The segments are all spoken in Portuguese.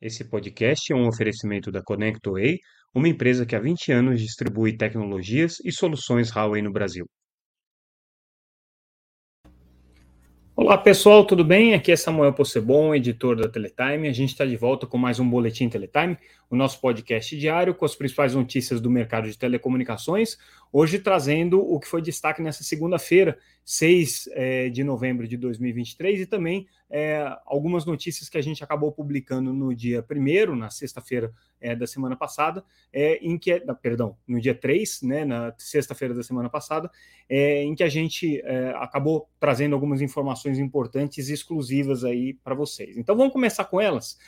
Esse podcast é um oferecimento da ConnectWay, uma empresa que há 20 anos distribui tecnologias e soluções Huawei no Brasil. Olá pessoal, tudo bem? Aqui é Samuel Possebon, editor da Teletime. A gente está de volta com mais um Boletim Teletime, o nosso podcast diário com as principais notícias do mercado de telecomunicações. Hoje trazendo o que foi destaque nessa segunda-feira, 6 é, de novembro de 2023, e também é, algumas notícias que a gente acabou publicando no dia 1 na sexta-feira é, da semana passada, é, em que, é, perdão, no dia 3, né, na sexta-feira da semana passada, é, em que a gente é, acabou trazendo algumas informações importantes e exclusivas aí para vocês. Então vamos começar com elas.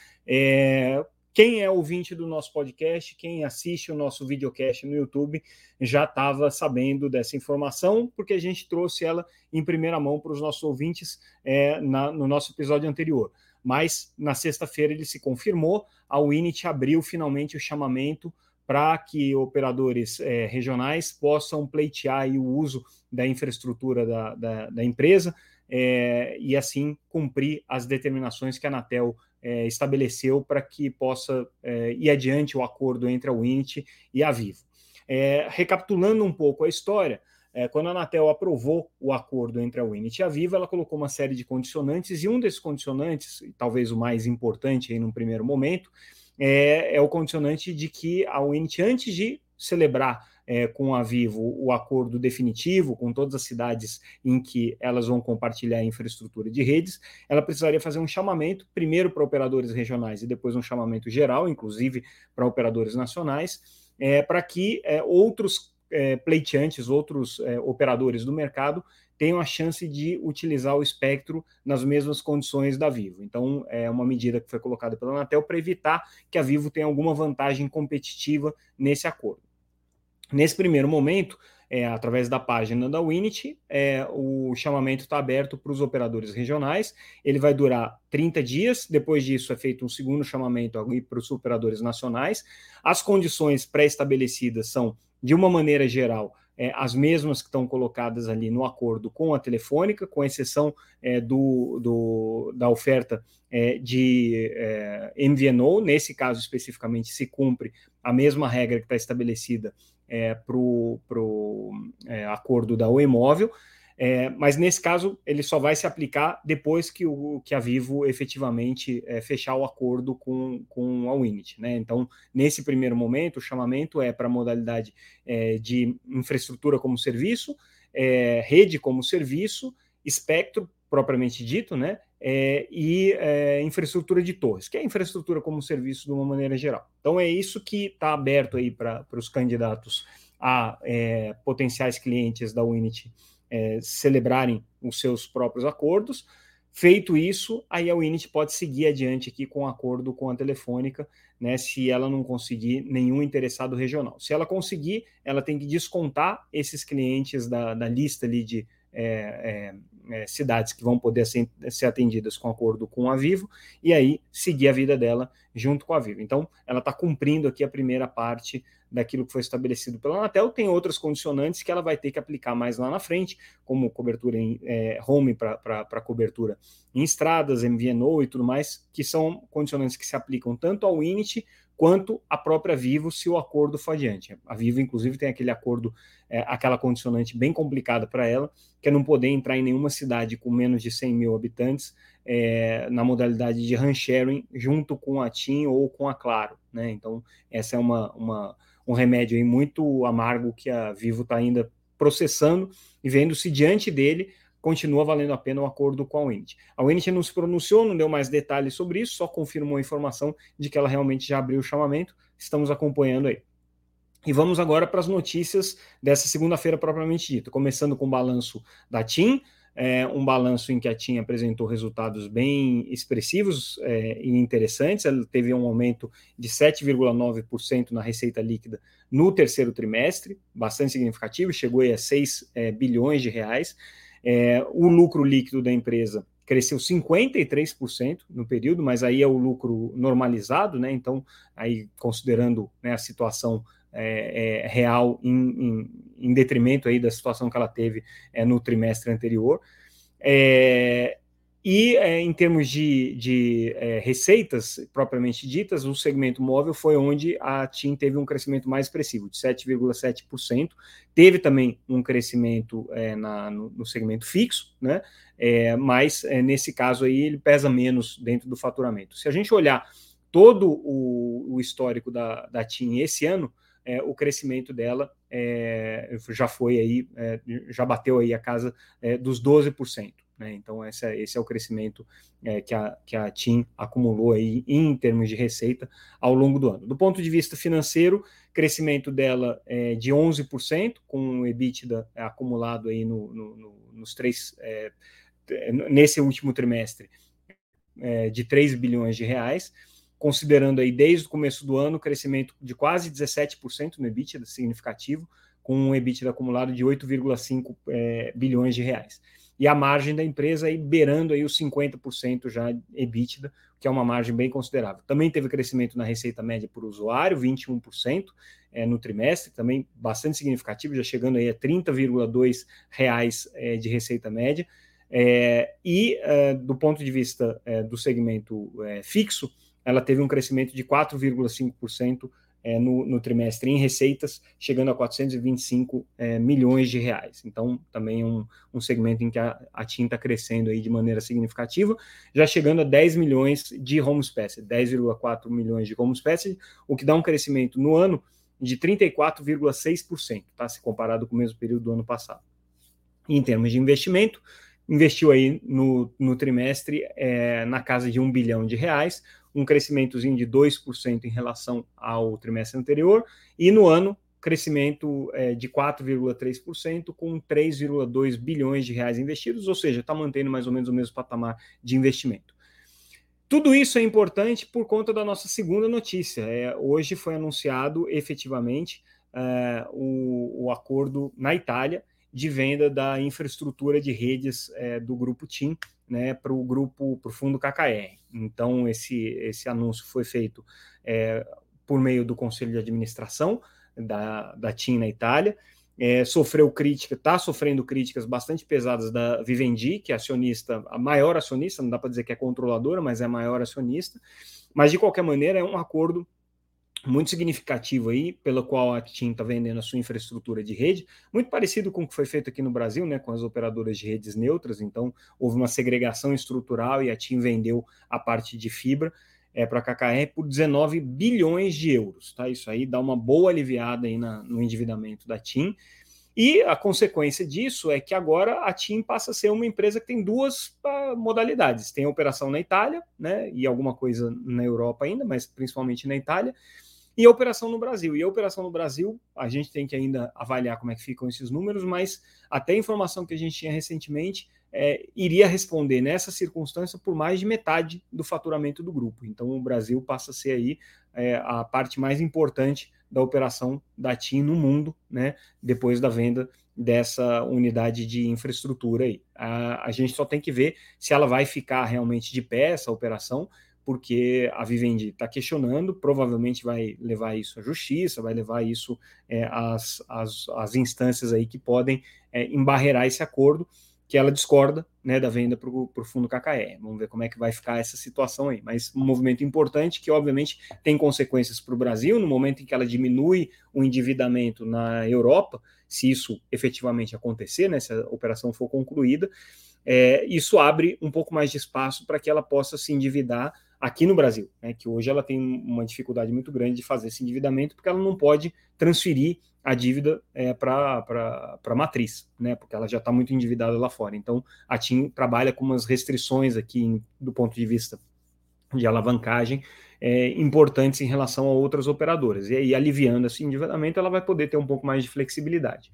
Quem é ouvinte do nosso podcast, quem assiste o nosso videocast no YouTube, já estava sabendo dessa informação, porque a gente trouxe ela em primeira mão para os nossos ouvintes é, na, no nosso episódio anterior. Mas na sexta-feira ele se confirmou, a Winit abriu finalmente o chamamento para que operadores é, regionais possam pleitear o uso da infraestrutura da, da, da empresa é, e assim cumprir as determinações que a Anatel é, estabeleceu para que possa é, ir adiante o acordo entre a Winit e a Vivo. É, recapitulando um pouco a história, é, quando a Anatel aprovou o acordo entre a Winit e a Vivo, ela colocou uma série de condicionantes, e um desses condicionantes, talvez o mais importante aí num primeiro momento, é, é o condicionante de que a Winit, antes de celebrar é, com a Vivo o acordo definitivo com todas as cidades em que elas vão compartilhar a infraestrutura de redes, ela precisaria fazer um chamamento, primeiro para operadores regionais e depois um chamamento geral, inclusive para operadores nacionais, é, para que é, outros é, pleiteantes, outros é, operadores do mercado tenham a chance de utilizar o espectro nas mesmas condições da Vivo. Então, é uma medida que foi colocada pela Anatel para evitar que a Vivo tenha alguma vantagem competitiva nesse acordo. Nesse primeiro momento, é, através da página da Winit, é, o chamamento está aberto para os operadores regionais. Ele vai durar 30 dias. Depois disso, é feito um segundo chamamento para os operadores nacionais. As condições pré-estabelecidas são, de uma maneira geral, é, as mesmas que estão colocadas ali no acordo com a Telefônica, com exceção é, do, do, da oferta é, de é, MVNO. Nesse caso especificamente, se cumpre a mesma regra que está estabelecida é, para o é, acordo da Móvel, é, mas nesse caso ele só vai se aplicar depois que, o, que a Vivo efetivamente é, fechar o acordo com, com a Winit. Né? Então, nesse primeiro momento, o chamamento é para a modalidade é, de infraestrutura como serviço, é, rede como serviço, espectro propriamente dito, né? é, e é, infraestrutura de torres, que é infraestrutura como serviço de uma maneira geral. Então é isso que está aberto aí para os candidatos a é, potenciais clientes da Unity é, celebrarem os seus próprios acordos. Feito isso, aí a Unity pode seguir adiante aqui com o um acordo com a Telefônica, né, se ela não conseguir nenhum interessado regional. Se ela conseguir, ela tem que descontar esses clientes da, da lista ali de é, é, é, cidades que vão poder ser, ser, atendidas com acordo com a Vivo e aí seguir a vida dela junto com a Vivo. Então, ela está cumprindo aqui a primeira parte daquilo que foi estabelecido pela Anatel. Tem outras condicionantes que ela vai ter que aplicar mais lá na frente, como cobertura em é, home para cobertura em estradas, MVNO e tudo mais, que são condicionantes que se aplicam tanto ao Init quanto a própria Vivo, se o acordo for adiante. A Vivo, inclusive, tem aquele acordo, é, aquela condicionante bem complicada para ela, que é não poder entrar em nenhuma cidade com menos de 100 mil habitantes é, na modalidade de run sharing junto com a TIM ou com a Claro. Né? Então, essa é uma, uma um remédio muito amargo que a Vivo está ainda processando e vendo se diante dele continua valendo a pena o acordo com a Winit. A Winit não se pronunciou, não deu mais detalhes sobre isso, só confirmou a informação de que ela realmente já abriu o chamamento. Estamos acompanhando aí. E vamos agora para as notícias dessa segunda-feira propriamente dita, começando com o balanço da TIM, é, um balanço em que a TIM apresentou resultados bem expressivos é, e interessantes. Ela teve um aumento de 7,9% na receita líquida no terceiro trimestre, bastante significativo, chegou a 6 é, bilhões de reais. É, o lucro líquido da empresa cresceu 53% no período, mas aí é o lucro normalizado, né? Então, aí considerando né, a situação é, é, real em, em, em, detrimento aí da situação que ela teve é, no trimestre anterior. É, e é, em termos de, de é, receitas propriamente ditas, o segmento móvel foi onde a TIM teve um crescimento mais expressivo, de 7,7%. Teve também um crescimento é, na, no, no, segmento fixo, né? É, mas é, nesse caso aí ele pesa menos dentro do faturamento. Se a gente olhar todo o, o histórico da, da TIM esse ano, é, o crescimento dela já foi aí, já bateu aí a casa dos 12%. Né? Então, esse é, esse é o crescimento é, que, a, que a TIM acumulou aí em termos de receita ao longo do ano. Do ponto de vista financeiro, crescimento dela é de 11%, com o EBITDA acumulado aí no, no, no, nos três, é, nesse último trimestre, é, de 3 bilhões de reais, considerando aí desde o começo do ano crescimento de quase 17% no EBITDA, significativo, com um EBITDA acumulado de 8,5 é, bilhões de reais e a margem da empresa aí beirando aí os 50% já EBITDA, que é uma margem bem considerável. Também teve crescimento na receita média por usuário, 21% é, no trimestre, também bastante significativo, já chegando aí a 30,2 reais é, de receita média. É, e do ponto de vista do segmento fixo, ela teve um crescimento de 4,5% é, no, no, trimestre em receitas, chegando a 425 é, milhões de reais. Então, também um, um segmento em que a, a TIM está crescendo aí de maneira significativa, já chegando a 10 milhões de home space, 10,4 milhões de home space, o que dá um crescimento no ano de 34,6%, tá? se comparado com o mesmo período do ano passado. em termos de investimento, investiu aí no, no trimestre é, na casa de um bilhão de reais, um crescimentozinho de 2% em relação ao trimestre anterior, e no ano, crescimento é, de 4,3%, com 3,2 bilhões de reais investidos, ou seja, está mantendo mais ou menos o mesmo patamar de investimento. Tudo isso é importante por conta da nossa segunda notícia. É, hoje foi anunciado efetivamente é, o, o acordo na Itália de venda da infraestrutura de redes é, do grupo TIM né, para o grupo, para o fundo KKR. Então, esse, esse anúncio foi feito é, por meio do Conselho de Administração da, da TIM na Itália. É, sofreu crítica, está sofrendo críticas bastante pesadas da Vivendi, que é acionista, a maior acionista, não dá para dizer que é controladora, mas é a maior acionista. Mas, de qualquer maneira, é um acordo muito significativo aí, pelo qual a TIM está vendendo a sua infraestrutura de rede, muito parecido com o que foi feito aqui no Brasil, né, com as operadoras de redes neutras, então houve uma segregação estrutural e a TIM vendeu a parte de fibra é, para a KKR por 19 bilhões de euros, tá? Isso aí dá uma boa aliviada aí na, no endividamento da TIM, e a consequência disso é que agora a TIM passa a ser uma empresa que tem duas uh, modalidades. Tem a operação na Itália, né, e alguma coisa na Europa ainda, mas principalmente na Itália, e a operação no Brasil. E a operação no Brasil, a gente tem que ainda avaliar como é que ficam esses números, mas até a informação que a gente tinha recentemente é, iria responder nessa circunstância por mais de metade do faturamento do grupo. Então o Brasil passa a ser aí é, a parte mais importante da operação da TIM no mundo, né? Depois da venda dessa unidade de infraestrutura aí. A, a gente só tem que ver se ela vai ficar realmente de pé essa operação, porque a Vivendi está questionando, provavelmente vai levar isso à justiça, vai levar isso é, às, às, às, instâncias aí que podem é, embarrear esse acordo, que ela discorda né, da venda para o fundo KKE. Vamos ver como é que vai ficar essa situação aí. Mas um movimento importante que, obviamente, tem consequências para o Brasil, no momento em que ela diminui o endividamento na Europa, se isso efetivamente acontecer, né, se a operação for concluída, é, isso abre um pouco mais de espaço para que ela possa se endividar aqui no Brasil, né, que hoje ela tem uma dificuldade muito grande de fazer esse endividamento, porque ela não pode transferir a dívida é, para a matriz, né, porque ela já está muito endividada lá fora. Então, a TIM trabalha com umas restrições aqui em, do ponto de vista de alavancagem é, importantes em relação a outras operadoras. E aí, aliviando esse endividamento, ela vai poder ter um pouco mais de flexibilidade.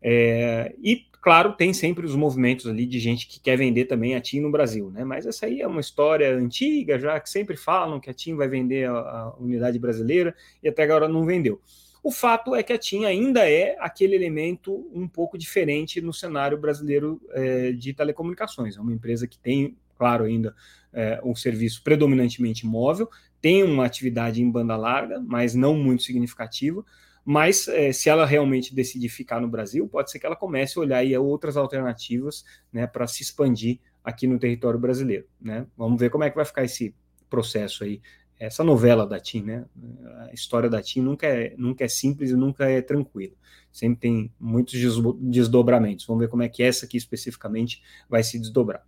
É, e, claro, tem sempre os movimentos ali de gente que quer vender também a TIM no Brasil, né? Mas essa aí é uma história antiga, já que sempre falam que a TIM vai vender a, a unidade brasileira e até agora não vendeu. O fato é que a TIM ainda é aquele elemento um pouco diferente no cenário brasileiro é, de telecomunicações. É uma empresa que tem, claro, ainda é, um serviço predominantemente móvel, tem uma atividade em banda larga, mas não muito significativa mas é, se ela realmente decidir ficar no Brasil, pode ser que ela comece a olhar aí outras alternativas né, para se expandir aqui no território brasileiro. Né? Vamos ver como é que vai ficar esse processo aí, essa novela da TIM. Né? A história da TIM nunca é, nunca é simples e nunca é tranquila. Sempre tem muitos desdobramentos. Vamos ver como é que essa aqui especificamente vai se desdobrar.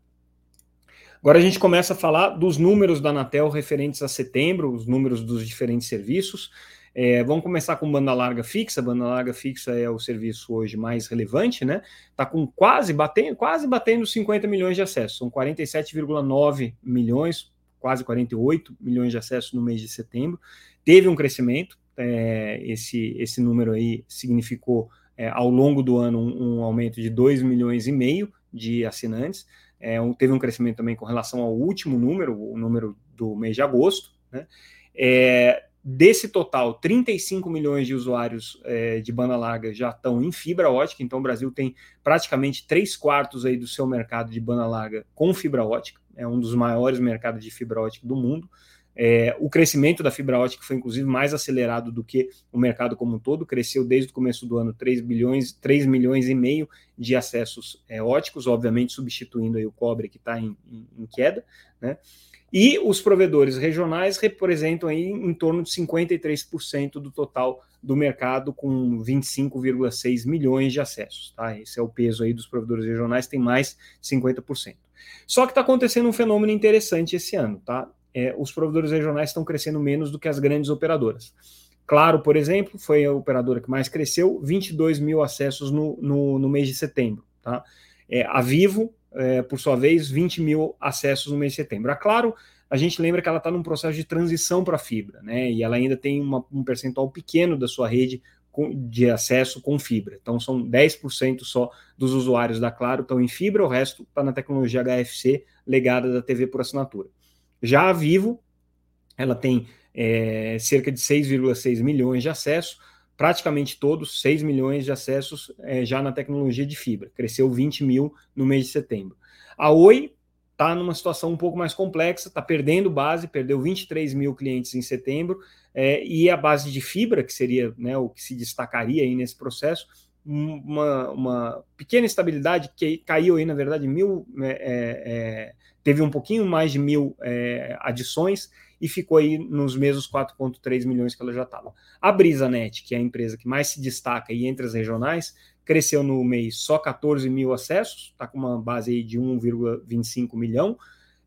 Agora a gente começa a falar dos números da Anatel referentes a setembro, os números dos diferentes serviços. É, vamos começar com banda larga fixa. Banda larga fixa é o serviço hoje mais relevante, né? Está com quase batendo, quase batendo 50 milhões de acessos. São 47,9 milhões, quase 48 milhões de acessos no mês de setembro. Teve um crescimento. É, esse, esse número aí significou é, ao longo do ano um, um, aumento de 2 milhões e meio de assinantes. É, um, teve um crescimento também com relação ao último número, o número do mês de agosto. Né? É, desse total, 35 milhões de usuários é, de banda larga já estão em fibra ótica, então o Brasil tem praticamente três quartos aí do seu mercado de banda larga com fibra ótica, é um dos maiores mercados de fibra ótica do mundo. É, o crescimento da fibra ótica foi inclusive mais acelerado do que o mercado como um todo, cresceu desde o começo do ano 3 bilhões, 3 milhões e meio de acessos é, óticos, obviamente substituindo aí o cobre que está em, em, em, queda, né? E os provedores regionais representam aí em torno de 53% do total do mercado, com 25,6 milhões de acessos. Tá? Esse é o peso aí dos provedores regionais, tem mais 50%. Só que está acontecendo um fenômeno interessante esse ano, tá? É, os provedores regionais estão crescendo menos do que as grandes operadoras. Claro, por exemplo, foi a operadora que mais cresceu, 22 mil acessos no, no, no mês de setembro. Tá? É, a Vivo, é, por sua vez, 20 mil acessos no mês de setembro. A Claro, a gente lembra que ela está num processo de transição para fibra, né? E ela ainda tem uma, um percentual pequeno da sua rede com, de acesso com fibra. Então, são 10% só dos usuários da Claro estão em fibra, o resto está na tecnologia HFC legada da TV por assinatura. Já a Vivo, ela tem é, cerca de 6,6 milhões de acessos, praticamente todos, 6 milhões de acessos é, já na tecnologia de fibra, cresceu 20 mil no mês de setembro. A Oi está numa situação um pouco mais complexa, está perdendo base, perdeu 23 mil clientes em setembro, é, e a base de fibra, que seria né, o que se destacaria aí nesse processo, uma, uma pequena estabilidade que caiu aí, na verdade, mil é, é, é teve um pouquinho mais de mil é, adições e ficou aí nos mesmos 4,3 milhões que ela já estava. A BrisaNet, que é a empresa que mais se destaca entre as regionais, cresceu no mês só 14 mil acessos, está com uma base aí de 1,25 milhão,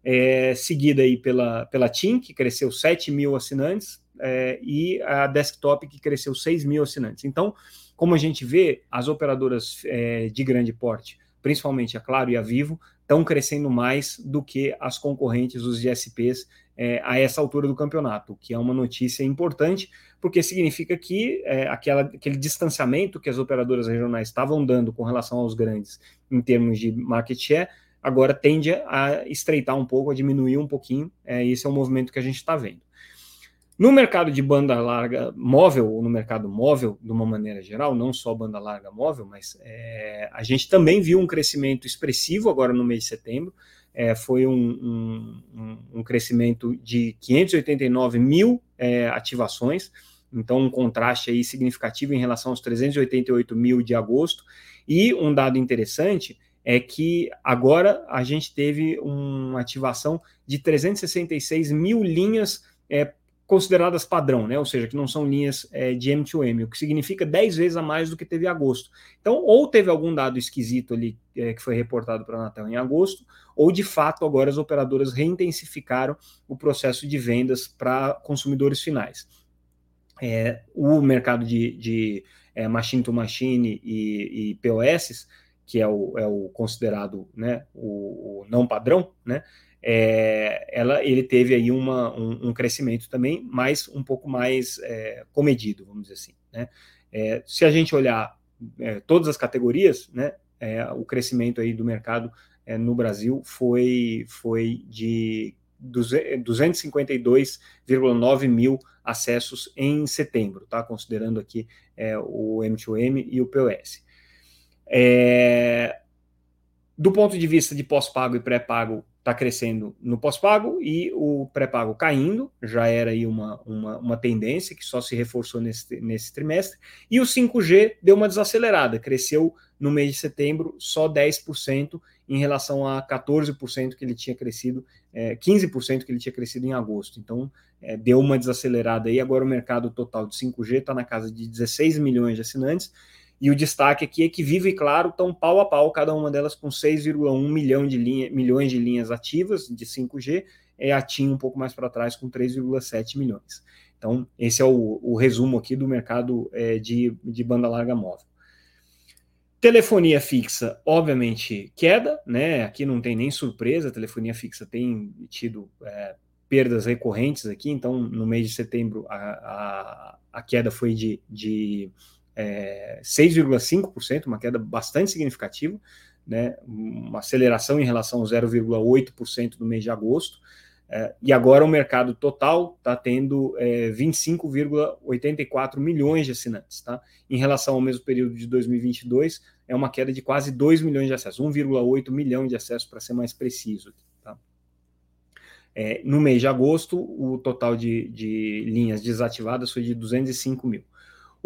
é, seguida aí pela, pela TIM, que cresceu 7 mil assinantes, é, e a Desktop, que cresceu 6 mil assinantes. Então, como a gente vê, as operadoras é, de grande porte, principalmente a Claro e a Vivo, estão crescendo mais do que as concorrentes, os GSPs, é, a essa altura do campeonato, o que é uma notícia importante, porque significa que é, aquela, aquele distanciamento que as operadoras regionais estavam dando com relação aos grandes em termos de market share, agora tende a estreitar um pouco, a diminuir um pouquinho. É, esse é um movimento que a gente está vendo. No mercado de banda larga móvel, ou no mercado móvel, de uma maneira geral, não só banda larga móvel, mas é, a gente também viu um crescimento expressivo agora no mês de setembro. É, foi um, um, um, crescimento de 589 mil é, ativações, então um contraste aí significativo em relação aos 388 mil de agosto. E um dado interessante é que agora a gente teve uma ativação de 366 mil linhas é, consideradas padrão, né? ou seja, que não são linhas é, de M2M, o que significa 10 vezes a mais do que teve em agosto. Então, ou teve algum dado esquisito ali é, que foi reportado para a Anatel em agosto, ou de fato agora as operadoras reintensificaram o processo de vendas para consumidores finais. É, o mercado de, de é, machine to machine e, e POS, que é o, é o considerado né, o, o não padrão, né, é, ela, ele teve aí uma, um, um, crescimento também, mas um pouco mais é, comedido, vamos dizer assim. Né? É, se a gente olhar é, todas as categorias, né, é, o crescimento aí do mercado é, no Brasil foi, foi de 252,9 mil acessos em setembro, tá? considerando aqui o M2M e o POS. do ponto de vista de pós-pago e pré-pago, está crescendo no pós-pago e o pré-pago caindo, já era aí uma, uma, uma, tendência que só se reforçou nesse, nesse trimestre, e o 5G deu uma desacelerada, cresceu no mês de setembro só 10%, em relação a 14% que ele tinha crescido, é, 15% que ele tinha crescido em agosto. Então, é, deu uma desacelerada aí. Agora o mercado total de 5G está na casa de 16 milhões de assinantes. E o destaque aqui é que Vivo e Claro estão pau a pau, cada uma delas com 6,1 milhão de linha, milhões de linhas ativas de 5G, é a TIM um pouco mais para trás com 3,7 milhões. Então, esse é o, o resumo aqui do mercado é, de, de banda larga móvel. Telefonia fixa, obviamente, queda, né? Aqui não tem nem surpresa, a telefonia fixa tem tido é, perdas recorrentes aqui, então no mês de setembro a, a, a queda foi de, de é, 6,5%, uma queda bastante significativa, né? uma aceleração em relação ao 0,8% do mês de agosto. É, e agora o mercado total está tendo é, 25,84 milhões de assinantes. Tá? Em relação ao mesmo período de 2022, é uma queda de quase 2 milhões de acessos, 1,8 milhão de acessos para ser mais preciso. Tá? É, no mês de agosto, o total de, de linhas desativadas foi de 205 mil.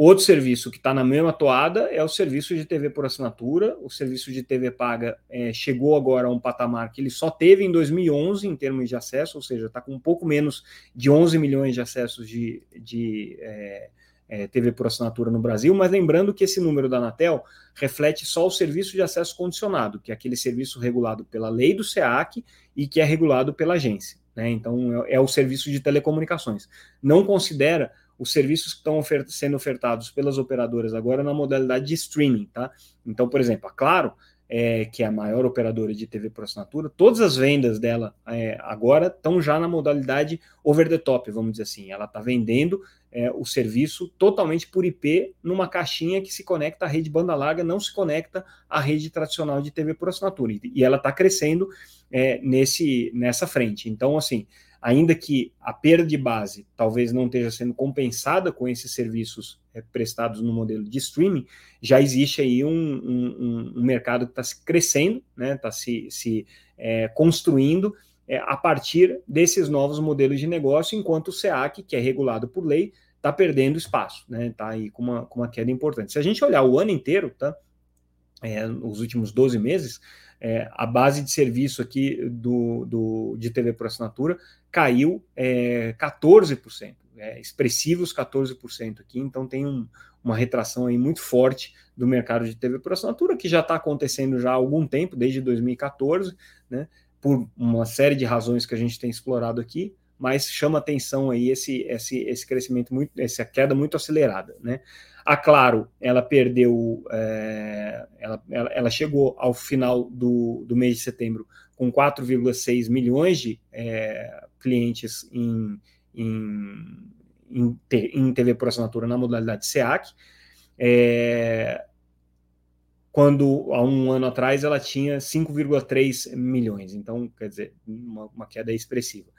Outro serviço que está na mesma toada é o serviço de TV por assinatura. O serviço de TV paga é, chegou agora a um patamar que ele só teve em 2011 em termos de acesso, ou seja, está com um pouco menos de 11 milhões de acessos de, de é, é, TV por assinatura no Brasil. Mas lembrando que esse número da Anatel reflete só o serviço de acesso condicionado, que é aquele serviço regulado pela lei do SEAC e que é regulado pela agência. Né? Então, é, é o serviço de telecomunicações. Não considera os serviços que estão ofert sendo ofertados pelas operadoras agora na modalidade de streaming, tá? Então, por exemplo, a Claro, é, que é a maior operadora de TV por assinatura, todas as vendas dela é, agora estão já na modalidade over the top, vamos dizer assim. Ela está vendendo é, o serviço totalmente por IP numa caixinha que se conecta à rede banda larga, não se conecta à rede tradicional de TV por assinatura. E ela está crescendo é, nesse, nessa frente. Então, assim, ainda que a perda de base talvez não esteja sendo compensada com esses serviços é, prestados no modelo de streaming, já existe aí um, um, um mercado que está crescendo, está né, tá se, se é, construindo é, a partir desses novos modelos de negócio, enquanto o SEAC, que é regulado por lei, está perdendo espaço, está aí com uma, com uma queda importante. Se a gente olhar o ano inteiro, tá, é, os últimos 12 meses, é, a base de serviço aqui do, do, de TV por assinatura caiu é, 14%, é, expressivos 14% aqui, então tem um, uma retração aí muito forte do mercado de TV por assinatura, que já está acontecendo já há algum tempo, desde 2014, né, por uma série de razões que a gente tem explorado aqui, mas chama atenção aí esse, esse, esse crescimento, muito, essa queda muito acelerada, né? A Claro, ela perdeu, é, ela, ela, ela, chegou ao final do, do mês de setembro com 4,6 milhões de é, clientes em, em, em, em, TV por assinatura na modalidade SEAC. É, quando há um ano atrás ela tinha 5,3 milhões, então quer dizer, uma, uma queda expressiva.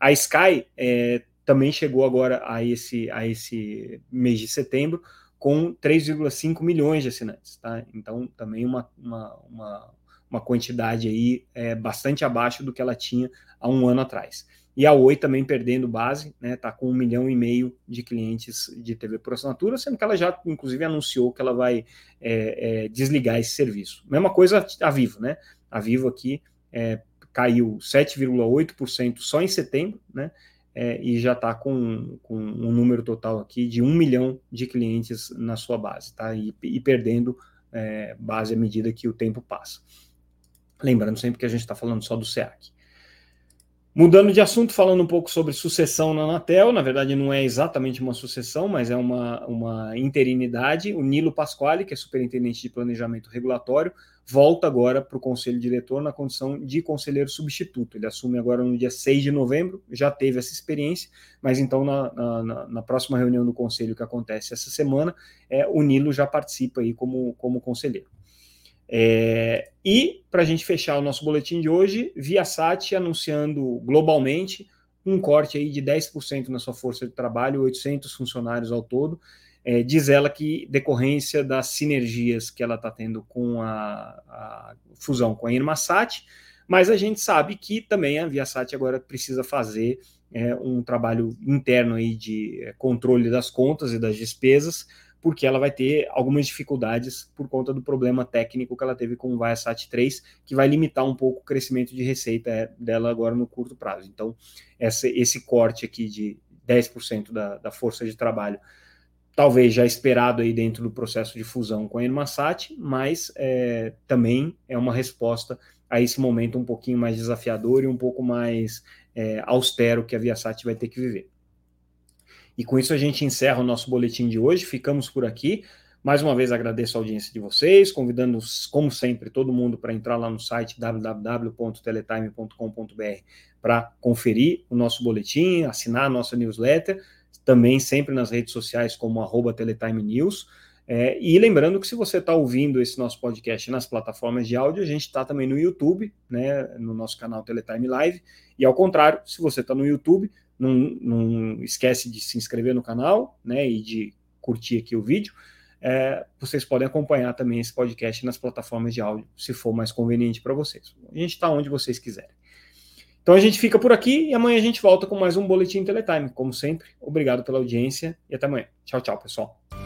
A Sky é, também chegou agora a esse, a esse mês de setembro com 3,5 milhões de assinantes, tá? Então também uma, uma, uma, uma quantidade aí é, bastante abaixo do que ela tinha há um ano atrás. E a Oi também perdendo base, né? Tá com um milhão e meio de clientes de TV por assinatura, sendo que ela já, inclusive, anunciou que ela vai é, é, desligar esse serviço. Mesma coisa a Vivo, né? A Vivo aqui é, caiu 7,8% só em setembro, né? É, e já está com, com, um número total aqui de um milhão de clientes na sua base, tá? E, e perdendo é, base à medida que o tempo passa. Lembrando sempre que a gente está falando só do SEAC. Mudando de assunto, falando um pouco sobre sucessão na Anatel, na verdade não é exatamente uma sucessão, mas é uma, uma interinidade. O Nilo Pasquale, que é superintendente de planejamento regulatório, volta agora para o conselho diretor na condição de conselheiro substituto. Ele assume agora no dia 6 de novembro, já teve essa experiência, mas então na, na, na próxima reunião do conselho que acontece essa semana, é, o Nilo já participa aí como, como conselheiro. É, e, para a gente fechar o nosso boletim de hoje, Viasat anunciando globalmente um corte aí de 10% na sua força de trabalho, 800 funcionários ao todo. É, diz ela que decorrência das sinergias que ela está tendo com a, a, fusão com a Irmasat, mas a gente sabe que também a Viasat agora precisa fazer é, um trabalho interno aí de é, controle das contas e das despesas, porque ela vai ter algumas dificuldades por conta do problema técnico que ela teve com o Viasat 3, que vai limitar um pouco o crescimento de receita é, dela agora no curto prazo. Então, essa, esse corte aqui de 10% da, da força de trabalho talvez já esperado aí dentro do processo de fusão com a Enmasat, mas é, também é uma resposta a esse momento um pouquinho mais desafiador e um pouco mais é, austero que a Viasat vai ter que viver. E com isso a gente encerra o nosso boletim de hoje, ficamos por aqui. Mais uma vez agradeço a audiência de vocês, convidando, como sempre, todo mundo para entrar lá no site www.teletime.com.br para conferir o nosso boletim, assinar a nossa newsletter, também sempre nas redes sociais como arroba Teletime News. É, e lembrando que se você está ouvindo esse nosso podcast nas plataformas de áudio, a gente está também no YouTube, né, no nosso canal Teletime Live. E ao contrário, se você está no YouTube, não, não, esquece de se inscrever no canal né, e de curtir aqui o vídeo. É, vocês podem acompanhar também esse podcast nas plataformas de áudio, se for mais conveniente para vocês. A gente está onde vocês quiserem. Então a gente fica por aqui e amanhã a gente volta com mais um Boletim Teletime. Como sempre, obrigado pela audiência e até amanhã. Tchau, tchau, pessoal.